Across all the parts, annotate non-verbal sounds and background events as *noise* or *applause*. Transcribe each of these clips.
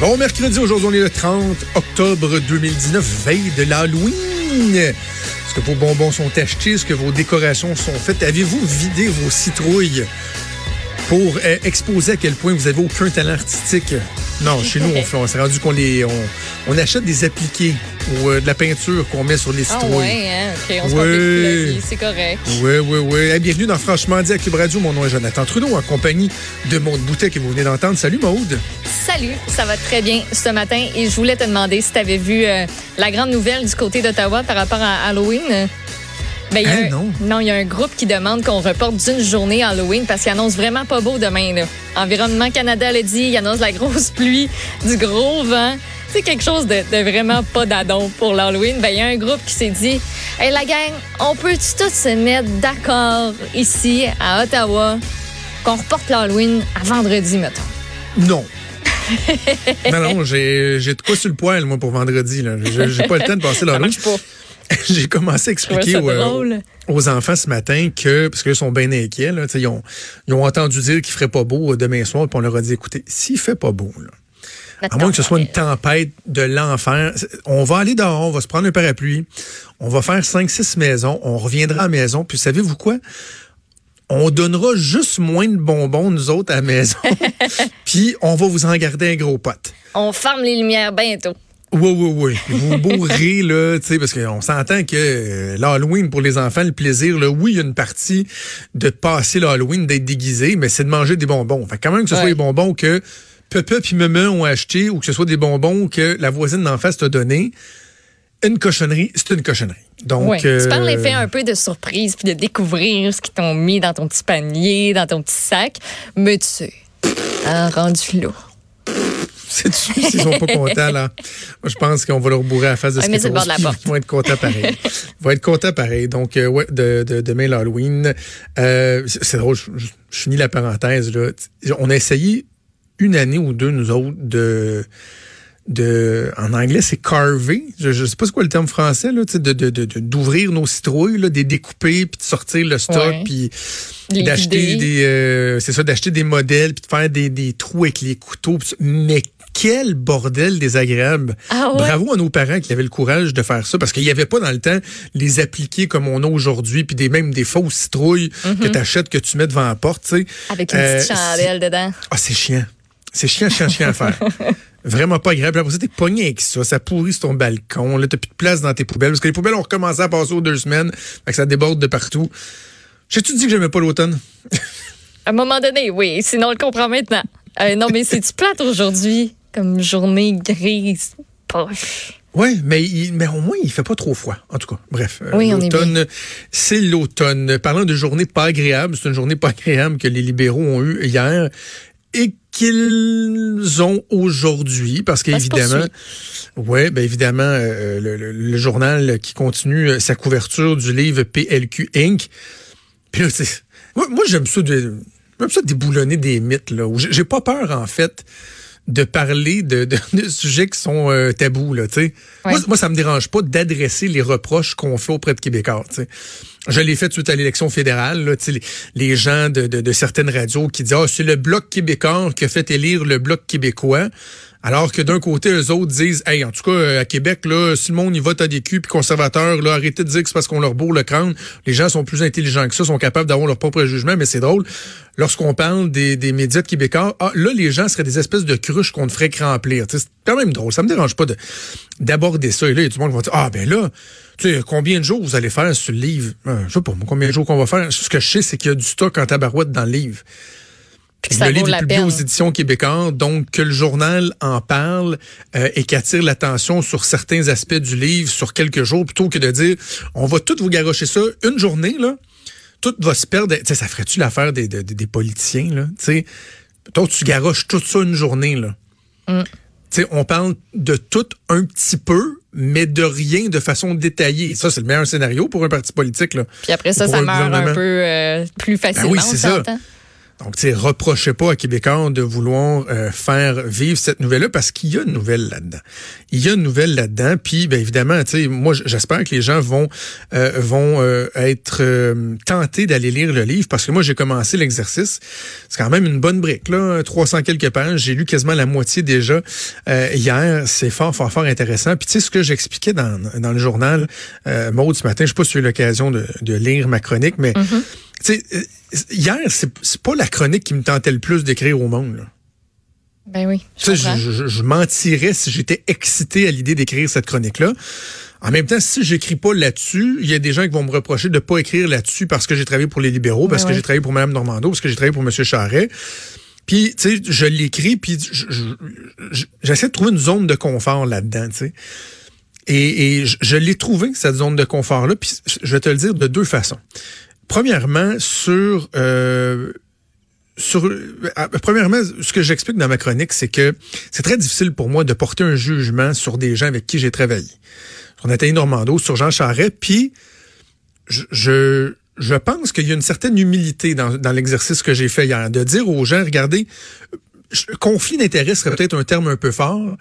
Bon mercredi, aujourd'hui on est le 30 octobre 2019, veille de l'Halloween. Est-ce que vos bonbons sont achetés? Est-ce que vos décorations sont faites? Avez-vous vidé vos citrouilles pour euh, exposer à quel point vous avez aucun talent artistique? Non, chez nous, on, s'est rendu qu'on les, on achète des appliqués ou euh, de la peinture qu'on met sur les Ah citrouilles. ouais, hein? On se vie, c'est correct. Oui, oui, oui. Bienvenue dans Franchement dit à Cube Radio. Mon nom est Jonathan Trudeau, en compagnie de Maude Boutet que vous venez d'entendre. Salut Maude. Salut, ça va très bien ce matin et je voulais te demander si tu avais vu euh, la grande nouvelle du côté d'Ottawa par rapport à Halloween. Ben, Hein, un- non. il y a un groupe qui demande qu'on reporte d'une journée Halloween parce qu'il annonce vraiment pas beau demain. Là. Environnement Canada l'a dit, il annonce la grosse *laughs* pluie, du gros vent. C'est quelque chose de, de vraiment pas d'adon pour l'Halloween. Ben, il y a un groupe qui s'est dit Hey, la gang, on peut-tu tous se mettre d'accord ici à Ottawa qu'on reporte l'Halloween à vendredi, mettons? Non. non, non, j'ai de quoi sur le poil, moi, pour vendredi. là. J'ai pas le temps de passer *laughs* la *laughs* J'ai commencé à expliquer aux, enfants ce matin que, parce qu'ils sont bien inquiets, là, ils, ont, ils ont entendu dire qu'il ferait pas beau euh, demain soir, puis on leur a dit, écoutez, s'il fait pas beau, là, à moins que ce soit une tempête de l'enfer. On va aller dehors, on va se prendre un parapluie, on va faire 5-6 maisons, on reviendra à la maison, puis savez-vous quoi? On donnera juste moins de bonbons, nous autres, à la maison, *laughs* puis on va vous en garder un gros pot. On ferme les lumières bientôt. Oui, oui, oui. Vous bourrez, là, tu sais, parce qu'on s'entend que euh, l'Halloween, pour les enfants, le plaisir, là, oui, il y a une partie de passer l'Halloween, d'être déguisé, mais c'est de manger des bonbons. Fait que quand même que ce soit les bonbons que Pepe puis Meme ont acheté ou que ce soit des bonbons que la voisine d'en face t'a donné, une cochonnerie, c'est une cochonnerie. Donc, Ouais. Tu parles euh, l'effet un peu de surprise puis de découvrir ce qu'ils t'ont mis dans ton petit panier, dans ton petit sac. Mais tu sais, hein, rendu là. S'ils sont pas contents, là? Moi, je pense qu'on va leur bourrer à la face de ce mais c'est le bord de la porte. Ils vont être contents pareil. Ils vont être contents pareil. Donc, euh, ouais, de, de, demain, l'Halloween. Euh, c'est c'est drôle, je, je- je finis la parenthèse, là. On a essayé une année ou deux, nous autres, de de en anglais c'est carver je, je sais pas c'est quoi le terme français là sais, de de- de- d'ouvrir nos citrouilles là des découper puis de sortir le stock puis d'acheter des euh, c'est ça d'acheter des modèles puis de faire des, des trous avec les couteaux pis mais quel bordel désagréable Ah ouais? bravo à nos parents qui avaient le courage de faire ça parce qu'il y avait pas dans le temps les appliquer comme on a aujourd'hui puis des même des fausses citrouilles que tu achètes que tu mets devant la porte tu sais. Avec une Euh, petite chandelle dedans. ah, c'est chiant. C'est chiant, chiant, chiant à faire. *laughs* Vraiment pas agréable. Après ça, t'es pogné avec ça. Ça pourrit sur ton balcon. Là, t'as plus de place dans tes poubelles. Parce que les poubelles ont recommencé à passer aux deux semaines. Fait que ça déborde de partout. J'ai-tu dit que j'aimais pas l'automne? *laughs* À un moment donné, oui. Sinon, on le comprend maintenant. Euh, non, mais c'est-tu plate aujourd'hui? Comme journée grise, poche. Oui, mais, il- mais au moins, il fait pas trop froid. En tout cas, bref. euh, Oui, on est l'automne, c'est l'automne. Parlant de journée pas agréable, c'est une journée pas agréable que les libéraux ont eue hier et qu'ils ont aujourd'hui, parce qu'évidemment, ouais, ben évidemment, euh, le, le- le journal qui continue euh, sa couverture du livre PLQ Inc. Puis là, moi, moi j'aime ça, de, j'aime ça déboulonner des mythes là. j'ai pas peur en fait de parler de, de, *laughs* de sujets qui sont euh, tabous là. Tu sais, Ouais. moi, moi, ça me dérange pas d'adresser les reproches qu'on fait auprès de Québécois. Tu sais. Je l'ai fait suite à l'élection fédérale. Là, les, les gens de, de, de certaines radios qui disent ah c'est le bloc québécois qui a fait élire le bloc québécois. Alors que d'un côté, eux autres disent, hey, en tout cas, euh, à Québec, là, si le monde y vote à des puis conservateurs, là, arrêtez de dire que c'est parce qu'on leur bourre le crâne. Les gens sont plus intelligents que ça, sont capables d'avoir leur propre jugement, mais c'est drôle. Lorsqu'on parle des, des médias de québécois, ah, là, les gens seraient des espèces de cruches qu'on ne ferait que remplir. C'est quand même drôle. Ça me dérange pas de d'aborder ça. Et là, il y a du monde va dire, ah, ben là, tu sais, combien de jours vous allez faire sur le livre? Euh, je sais pas, combien de jours qu'on va faire? Ce que je sais, c'est qu'il y a du stock en tabarouette dans le livre. Puis que ça le livre est publié peine. aux éditions québécoises, donc que le journal en parle euh, et qu'attire l'attention sur certains aspects du livre sur quelques jours, plutôt que de dire on va tout vous garocher ça une journée, là, tout va se perdre. Tu sais, ça ferait-tu l'affaire des, des, des politiciens, là? Tu sais, toi, tu garoches tout ça une journée, là. Mm. sais, on parle de tout un petit peu, mais de rien de façon détaillée. Ça, c'est le meilleur scénario pour un parti politique. Là. Puis après ça, ça meurt un peu euh, plus facilement. Ben oui, c'est ça. Donc, tu sais, reprochez pas à Québécois de vouloir euh, faire vivre cette nouvelle-là parce qu'il y a une nouvelle là-dedans. Il y a une nouvelle là-dedans. Puis, bien évidemment, tu sais, moi, j'espère que les gens vont euh, vont euh, être tentés d'aller lire le livre parce que moi, j'ai commencé l'exercice. C'est quand même une bonne brique, là, 300 quelques pages. J'ai lu quasiment la moitié déjà hier. C'est fort, fort, fort intéressant. Puis, tu sais, ce que j'expliquais dans, dans le journal, euh, Maud, ce matin, je sais pas si tu as eu l'occasion de, de, lire ma chronique, mais... Mm-hmm. Sais, hier, c'est pas la chronique qui me tentait le plus d'écrire au monde. Là. Ben oui. Je, je, je, mentirais si j'étais excité à l'idée d'écrire cette chronique-là. En même temps, si j'écris pas là-dessus, il y a des gens qui vont me reprocher de pas écrire là-dessus parce que j'ai travaillé pour les libéraux, parce que j'ai travaillé pour Mme Normando, parce que j'ai travaillé pour M. Charret. Puis, tu sais, je l'écris, puis j'essaie de trouver une zone de confort là-dedans, tu sais. Et, et, je l'ai trouvé, cette zone de confort-là, puis je vais te le dire de deux façons. Premièrement, sur euh, sur euh, premièrement, ce que j'explique dans ma chronique, c'est que c'est très difficile pour moi de porter un jugement sur des gens avec qui j'ai travaillé. Sur Nathalie Normando, sur Jean Charest, puis je, je, je pense qu'il y a une certaine humilité dans, dans l'exercice que j'ai fait hier, de dire aux gens, regardez, conflit d'intérêt serait peut-être un terme un peu fort,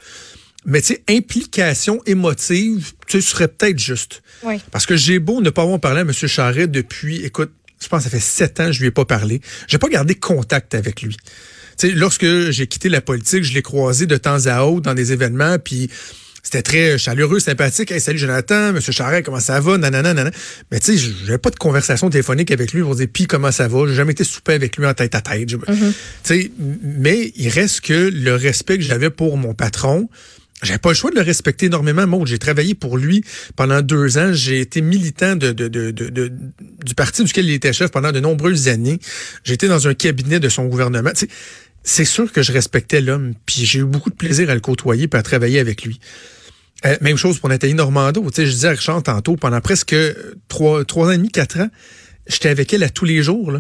mais tu sais, implication émotive, tu serait peut-être juste. Oui. Parce que j'ai beau ne pas avoir parlé à M. Charret depuis, écoute, je pense que ça fait sept ans que je lui ai pas parlé. J'ai pas gardé contact avec lui. Tu sais, lorsque j'ai quitté la politique, je l'ai croisé de temps à autre dans des événements, puis c'était très chaleureux, sympathique. Hey, salut Jonathan, Monsieur Charret, comment ça va? Nanana, nanana. Mais tu sais, j'avais pas de conversation téléphonique avec lui pour dire puis comment ça va? J'ai jamais été souper avec lui en tête à tête. Mm-hmm. Tu sais, mais il reste que le respect que j'avais pour mon patron, j'avais pas le choix de le respecter énormément. Moi, j'ai travaillé pour lui pendant deux ans. J'ai été militant du parti duquel il était chef pendant de nombreuses années. J'étais dans un cabinet de son gouvernement. c'est sûr que je respectais l'homme, puis j'ai eu beaucoup de plaisir à le côtoyer et à travailler avec lui. Euh, même chose pour Nathalie Normando. Tu sais, je disais à Richard tantôt, pendant presque trois, trois ans et demi, quatre ans, j'étais avec elle à tous les jours.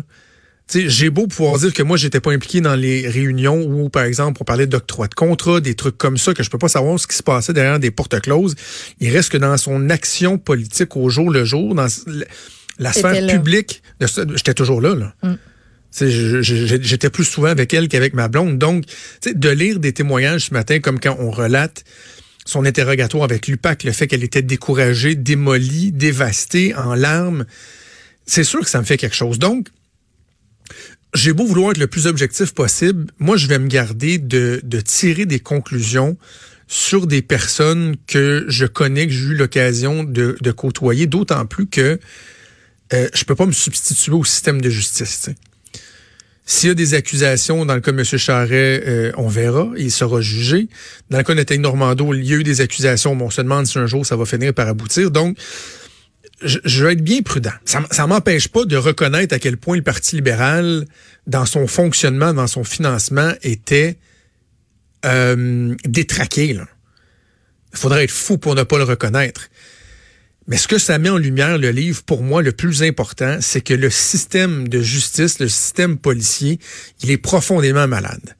J'ai beau pouvoir dire que moi, j'étais pas impliqué dans les réunions où, par exemple, on parlait d'octroi de contrat, des trucs comme ça, que je peux pas savoir ce qui se passait derrière des portes closes. Il reste que dans son action politique au jour le jour, dans la sphère publique, j'étais toujours là. là. Mm. J'étais plus souvent avec elle qu'avec ma blonde. Donc, de lire des témoignages ce matin, comme quand on relate son interrogatoire avec l'UPAC, le fait qu'elle était découragée, démolie, dévastée, en larmes, c'est sûr que ça me fait quelque chose. Donc, j'ai beau vouloir être le plus objectif possible, moi, je vais me garder de, de tirer des conclusions sur des personnes que je connais, que j'ai eu l'occasion de, de, côtoyer, d'autant plus que euh, je peux pas me substituer au système de justice. S'il y a des accusations dans le cas de M. Charret, euh, on verra, il sera jugé. Dans le cas de Nathalie Normando, il y a eu des accusations, mais on se demande si un jour ça va finir par aboutir. Donc, je, vais être bien prudent. Ça, ça m'empêche pas de reconnaître à quel point le Parti libéral, dans son fonctionnement, dans son financement, était euh, détraqué. Il faudrait être fou pour ne pas le reconnaître. Mais ce que ça met en lumière, le livre, pour moi, le plus important, c'est que le système de justice, le système policier, il est profondément malade.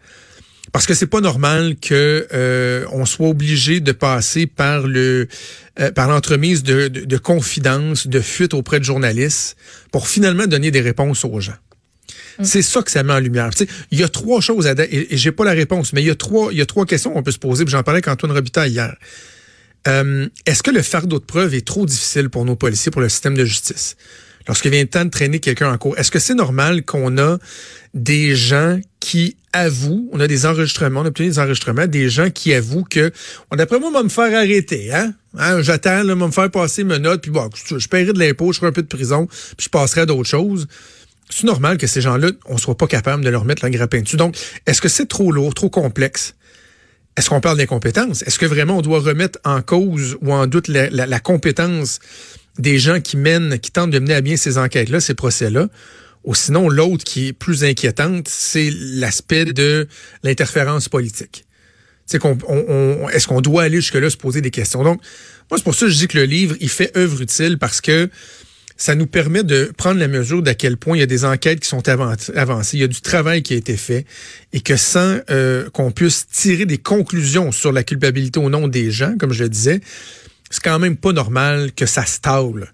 Parce que c'est pas normal que euh, on soit obligé de passer par le euh, par l'entremise de, de, de confidences, de fuites auprès de journalistes pour finalement donner des réponses aux gens. Mm. C'est ça que ça met en lumière. Tu sais, il y a trois choses à et, et j'ai pas la réponse, mais il y a trois il y a trois questions qu'on peut se poser. J'en parlais avec Antoine Robitaille hier. Euh, Est-ce que le fardeau de preuve est trop difficile pour nos policiers, pour le système de justice? Lorsqu'il vient le temps de traîner quelqu'un en cours, est-ce que c'est normal qu'on a des gens qui avouent, on a des enregistrements, on a obtenu des enregistrements, des gens qui avouent que, d'après moi, on va me faire arrêter, hein? hein J'attends, là, va me faire passer mes notes, puis bon, je, paierai de l'impôt, je ferai un peu de prison, puis je passerai à d'autres choses. C'est normal que ces gens-là, on soit pas capable de leur mettre la grappin dessus. Donc, est-ce que c'est trop lourd, trop complexe? Est-ce qu'on parle d'incompétence? Est-ce que vraiment on doit remettre en cause ou en doute la, la compétence des gens qui mènent, qui tentent de mener à bien ces enquêtes-là, ces procès-là? Ou sinon, l'autre qui est plus inquiétante, c'est l'aspect de l'interférence politique. C'est qu'on, on, est-ce qu'on doit aller jusque-là se poser des questions? Donc, moi, c'est pour ça que je dis que le livre, il fait œuvre utile parce que ça nous permet de prendre la mesure d'à quel point il y a des enquêtes qui sont avancées, il y a du travail qui a été fait, et que sans euh, qu'on puisse tirer des conclusions sur la culpabilité au nom des gens, comme je le disais, c'est quand même pas normal que ça stable.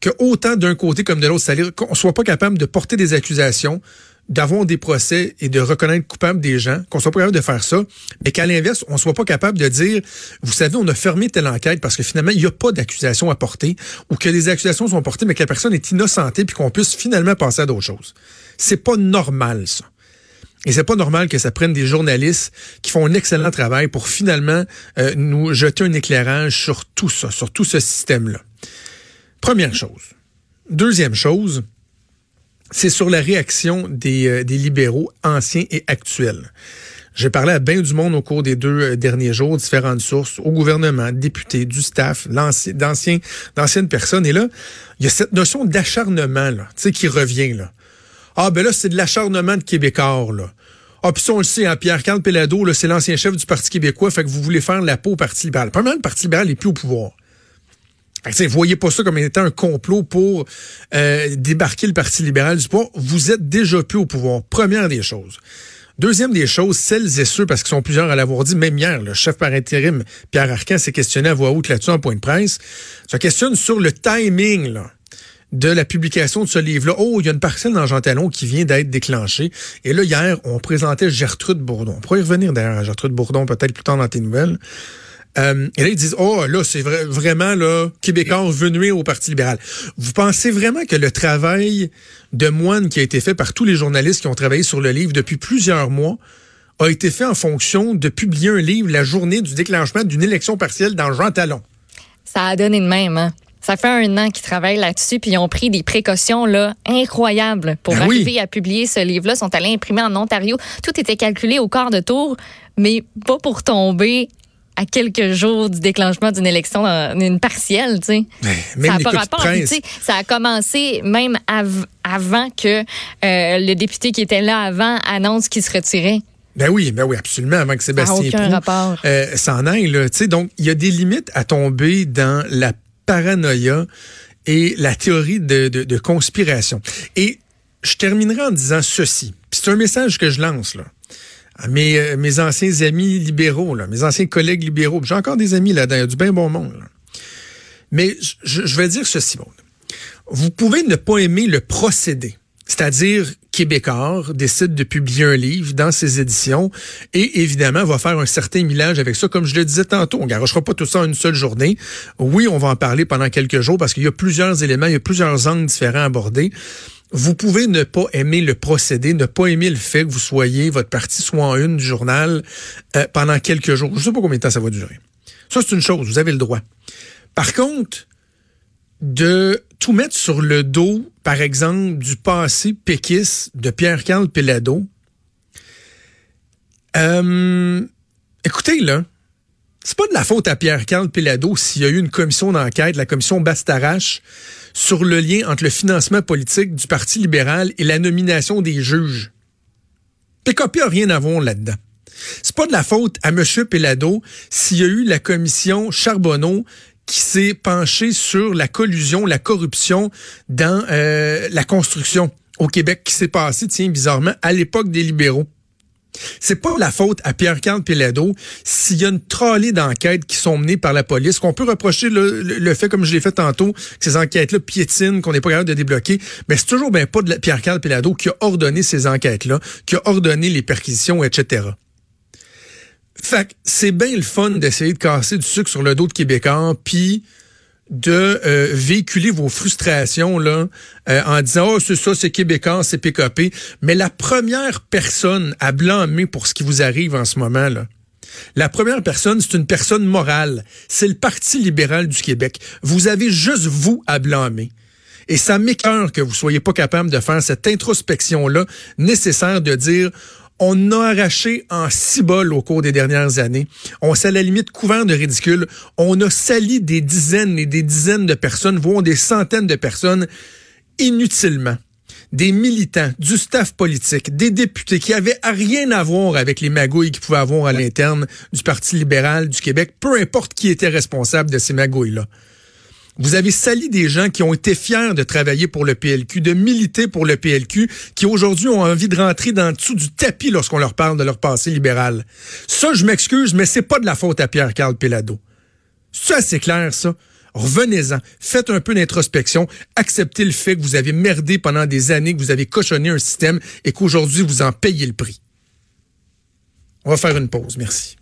Que autant d'un côté comme de l'autre, c'est-à-dire qu'on soit pas capable de porter des accusations, d'avoir des procès et de reconnaître coupable des gens, qu'on soit pas capable de faire ça, mais qu'à l'inverse, on soit pas capable de dire, vous savez, on a fermé telle enquête parce que finalement, il n'y a pas d'accusation à porter, ou que des accusations sont portées, mais que la personne est innocentée, puis qu'on puisse finalement passer à d'autres choses. C'est pas normal, ça. Et c'est pas normal que ça prenne des journalistes qui font un excellent travail pour finalement euh, nous jeter un éclairage sur tout ça, sur tout ce système-là. Première chose. Deuxième chose, c'est sur la réaction des, euh, des, libéraux anciens et actuels. J'ai parlé à bien du monde au cours des deux euh, derniers jours, différentes sources, au gouvernement, députés, du staff, d'anciennes personnes. Et là, il y a cette notion d'acharnement là, qui revient. là. Ah, ben là, c'est de l'acharnement de Québécois, là. Ah, puis ça, on le sait, hein, Pierre-Carl Pellado, c'est l'ancien chef du Parti québécois, fait que vous voulez faire la peau au Parti libéral. Premièrement, le Parti libéral n'est plus au pouvoir. Vous voyez pas ça comme étant un complot pour euh, débarquer le Parti libéral du pouvoir. Vous êtes déjà plus au pouvoir. Première des choses. Deuxième des choses, celles et ceux, parce qu'ils sont plusieurs à l'avoir dit, même hier, le chef par intérim, Pierre Arcan, s'est questionné à voix haute là-dessus en point de presse, se questionne sur le timing là, de la publication de ce livre-là. Oh, il y a une parcelle dans Jean Talon qui vient d'être déclenchée. Et là, hier, on présentait Gertrude Bourdon. On pourrait y revenir d'ailleurs à Gertrude Bourdon peut-être plus tard dans tes nouvelles. Euh, et là, ils disent, oh, là, c'est vraiment, là, Québécois venu au Parti libéral. Vous pensez vraiment que le travail de moine qui a été fait par tous les journalistes qui ont travaillé sur le livre depuis plusieurs mois a été fait en fonction de publier un livre la journée du déclenchement d'une élection partielle dans Jean Talon? Ça a donné de même, hein? Ça fait un an qu'ils travaillent là-dessus, puis ils ont pris des précautions là incroyables pour ben arriver à publier ce livre-là. Ils sont allés imprimer en Ontario. Tout était calculé au quart de tour, mais pas pour tomber à quelques jours du déclenchement d'une élection, une partielle, tu sais. Ça a pas rapport. ça a commencé même avant que euh, le député qui était là avant annonce qu'il se retirait. Ben oui, ben oui, absolument, avant que Sébastien Proulx euh, s'en aille. Là, donc, il y a des limites à tomber dans la paranoïa et la théorie de, de conspiration. Et je terminerai en disant ceci. C'est un message que je lance, là. Euh, mes, anciens amis libéraux, mes anciens collègues libéraux. J'ai encore des amis là-dedans, il y a du bien bon monde. Mais je, vais dire ceci, bon. Vous pouvez ne pas aimer le procédé. C'est-à-dire, Québécois décide de publier un livre dans ses éditions et évidemment va faire un certain millage avec ça. Comme je le disais tantôt, on garochera pas tout ça en une seule journée. Oui, on va en parler pendant quelques jours parce qu'il y a plusieurs éléments, il y a plusieurs angles différents à aborder vous pouvez ne pas aimer le procédé, ne pas aimer le fait que vous soyez, votre parti soit en une du journal euh, pendant quelques jours. Je ne sais pas combien de temps ça va durer. Ça, c'est une chose, vous avez le droit. Par contre, de tout mettre sur le dos, par exemple, du passé péquiste de Pierre-Carl Pelado, euh, écoutez, là, c'est pas de la faute à Pierre-Carl Pelado s'il y a eu une commission d'enquête, la commission Bastarache, sur le lien entre le financement politique du Parti libéral et la nomination des juges. PKP a rien à voir là-dedans. C'est pas de la faute à M. Pelado s'il y a eu la commission Charbonneau qui s'est penchée sur la collusion, la corruption dans euh, la construction au Québec qui s'est passée, tiens, bizarrement, à l'époque des libéraux. C'est pas la faute à Pierre-Carl Pelado s'il y a une trolley d'enquêtes qui sont menées par la police, qu'on peut reprocher le, fait, comme je l'ai fait tantôt, que ces enquêtes-là piétinent, qu'on n'est pas capable de débloquer, mais c'est toujours bien pas de Pierre-Carl Pelado qui a ordonné ces enquêtes-là, qui a ordonné les perquisitions, etc. Fait c'est bien le fun d'essayer de casser du sucre sur le dos de Québécois, puis de euh, véhiculer vos frustrations là euh, en disant oh c'est ça c'est québécois c'est PKP mais la première personne à blâmer pour ce qui vous arrive en ce moment là la première personne, c'est une personne morale. C'est le Parti libéral du Québec. Vous avez juste vous à blâmer. Et ça m'écœure que vous soyez pas capable de faire cette introspection-là nécessaire de dire on a arraché en six bols au cours des dernières années. On s'est à la limite couvert de ridicule. On a sali des dizaines et des dizaines de personnes, voire des centaines de personnes inutilement. Des militants, du staff politique, des députés qui avaient rien à voir avec les magouilles qu'ils pouvaient avoir à l'interne du Parti libéral du Québec, peu importe qui était responsable de ces magouilles-là. Vous avez sali des gens qui ont été fiers de travailler pour le PLQ, de militer pour le PLQ, qui aujourd'hui ont envie de rentrer dans le dessous du tapis lorsqu'on leur parle de leur passé libéral. Ça, je m'excuse, mais c'est pas de la faute à Pierre-Carl Pelado. Ça, c'est clair, ça. Revenez-en, faites un peu d'introspection, acceptez le fait que vous avez merdé pendant des années, que vous avez cochonné un système et qu'aujourd'hui vous en payez le prix. On va faire une pause, merci.